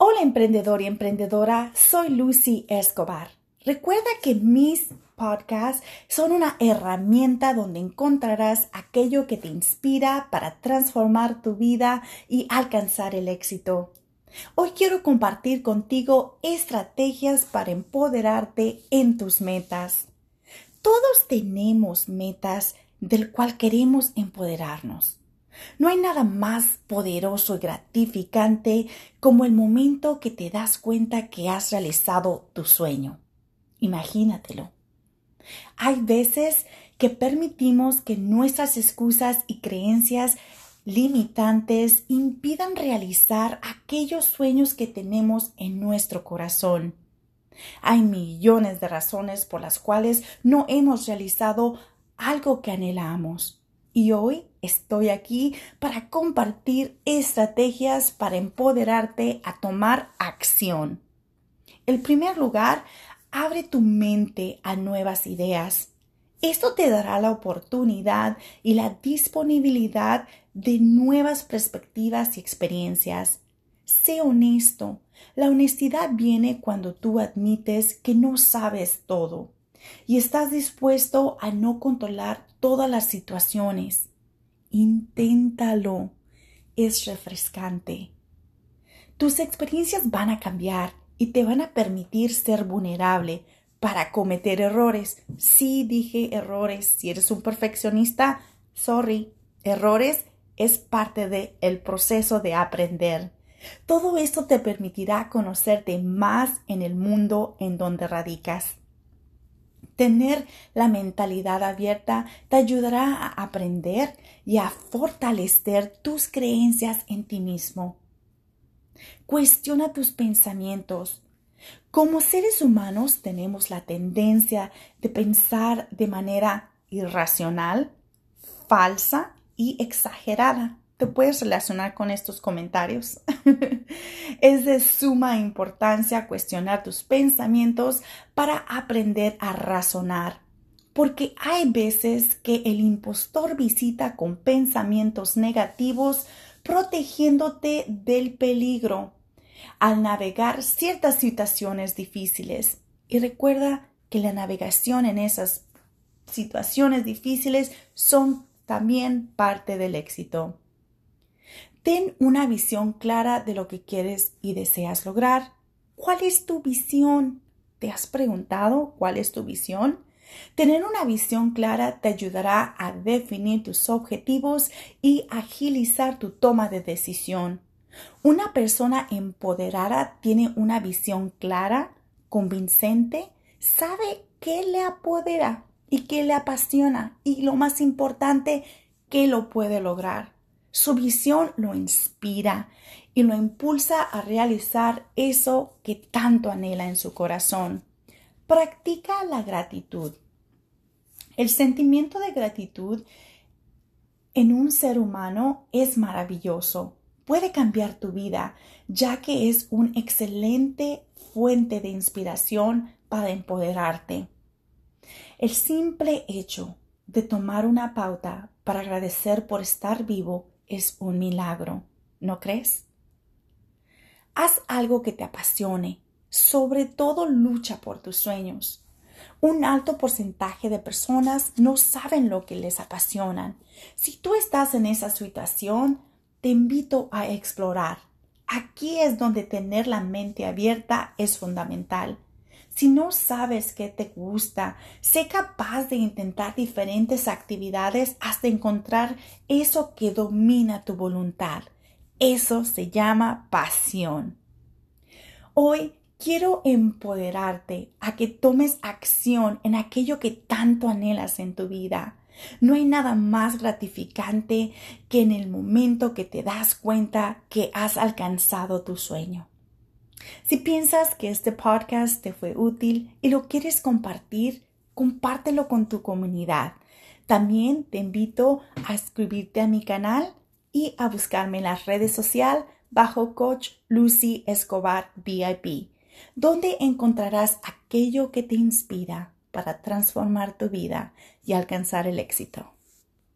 Hola emprendedor y emprendedora, soy Lucy Escobar. Recuerda que mis podcasts son una herramienta donde encontrarás aquello que te inspira para transformar tu vida y alcanzar el éxito. Hoy quiero compartir contigo estrategias para empoderarte en tus metas. Todos tenemos metas del cual queremos empoderarnos. No hay nada más poderoso y gratificante como el momento que te das cuenta que has realizado tu sueño. Imagínatelo. Hay veces que permitimos que nuestras excusas y creencias limitantes impidan realizar aquellos sueños que tenemos en nuestro corazón. Hay millones de razones por las cuales no hemos realizado algo que anhelamos. Y hoy estoy aquí para compartir estrategias para empoderarte a tomar acción. En primer lugar, abre tu mente a nuevas ideas. Esto te dará la oportunidad y la disponibilidad de nuevas perspectivas y experiencias. Sé honesto. La honestidad viene cuando tú admites que no sabes todo y estás dispuesto a no controlar todas las situaciones. Inténtalo. Es refrescante. Tus experiencias van a cambiar y te van a permitir ser vulnerable para cometer errores. Sí dije errores. Si eres un perfeccionista, sorry. Errores es parte del el proceso de aprender. Todo esto te permitirá conocerte más en el mundo en donde radicas. Tener la mentalidad abierta te ayudará a aprender y a fortalecer tus creencias en ti mismo. Cuestiona tus pensamientos. Como seres humanos tenemos la tendencia de pensar de manera irracional, falsa y exagerada te puedes relacionar con estos comentarios. es de suma importancia cuestionar tus pensamientos para aprender a razonar, porque hay veces que el impostor visita con pensamientos negativos protegiéndote del peligro al navegar ciertas situaciones difíciles. Y recuerda que la navegación en esas situaciones difíciles son también parte del éxito. Ten una visión clara de lo que quieres y deseas lograr. ¿Cuál es tu visión? ¿Te has preguntado cuál es tu visión? Tener una visión clara te ayudará a definir tus objetivos y agilizar tu toma de decisión. Una persona empoderada tiene una visión clara, convincente, sabe qué le apodera y qué le apasiona y lo más importante, qué lo puede lograr. Su visión lo inspira y lo impulsa a realizar eso que tanto anhela en su corazón. Practica la gratitud. El sentimiento de gratitud en un ser humano es maravilloso. Puede cambiar tu vida, ya que es un excelente fuente de inspiración para empoderarte. El simple hecho de tomar una pauta para agradecer por estar vivo es un milagro, ¿no crees? Haz algo que te apasione, sobre todo lucha por tus sueños. Un alto porcentaje de personas no saben lo que les apasionan. Si tú estás en esa situación, te invito a explorar. Aquí es donde tener la mente abierta es fundamental. Si no sabes qué te gusta, sé capaz de intentar diferentes actividades hasta encontrar eso que domina tu voluntad. Eso se llama pasión. Hoy quiero empoderarte a que tomes acción en aquello que tanto anhelas en tu vida. No hay nada más gratificante que en el momento que te das cuenta que has alcanzado tu sueño. Si piensas que este podcast te fue útil y lo quieres compartir, compártelo con tu comunidad. También te invito a suscribirte a mi canal y a buscarme en las redes sociales bajo Coach Lucy Escobar VIP, donde encontrarás aquello que te inspira para transformar tu vida y alcanzar el éxito.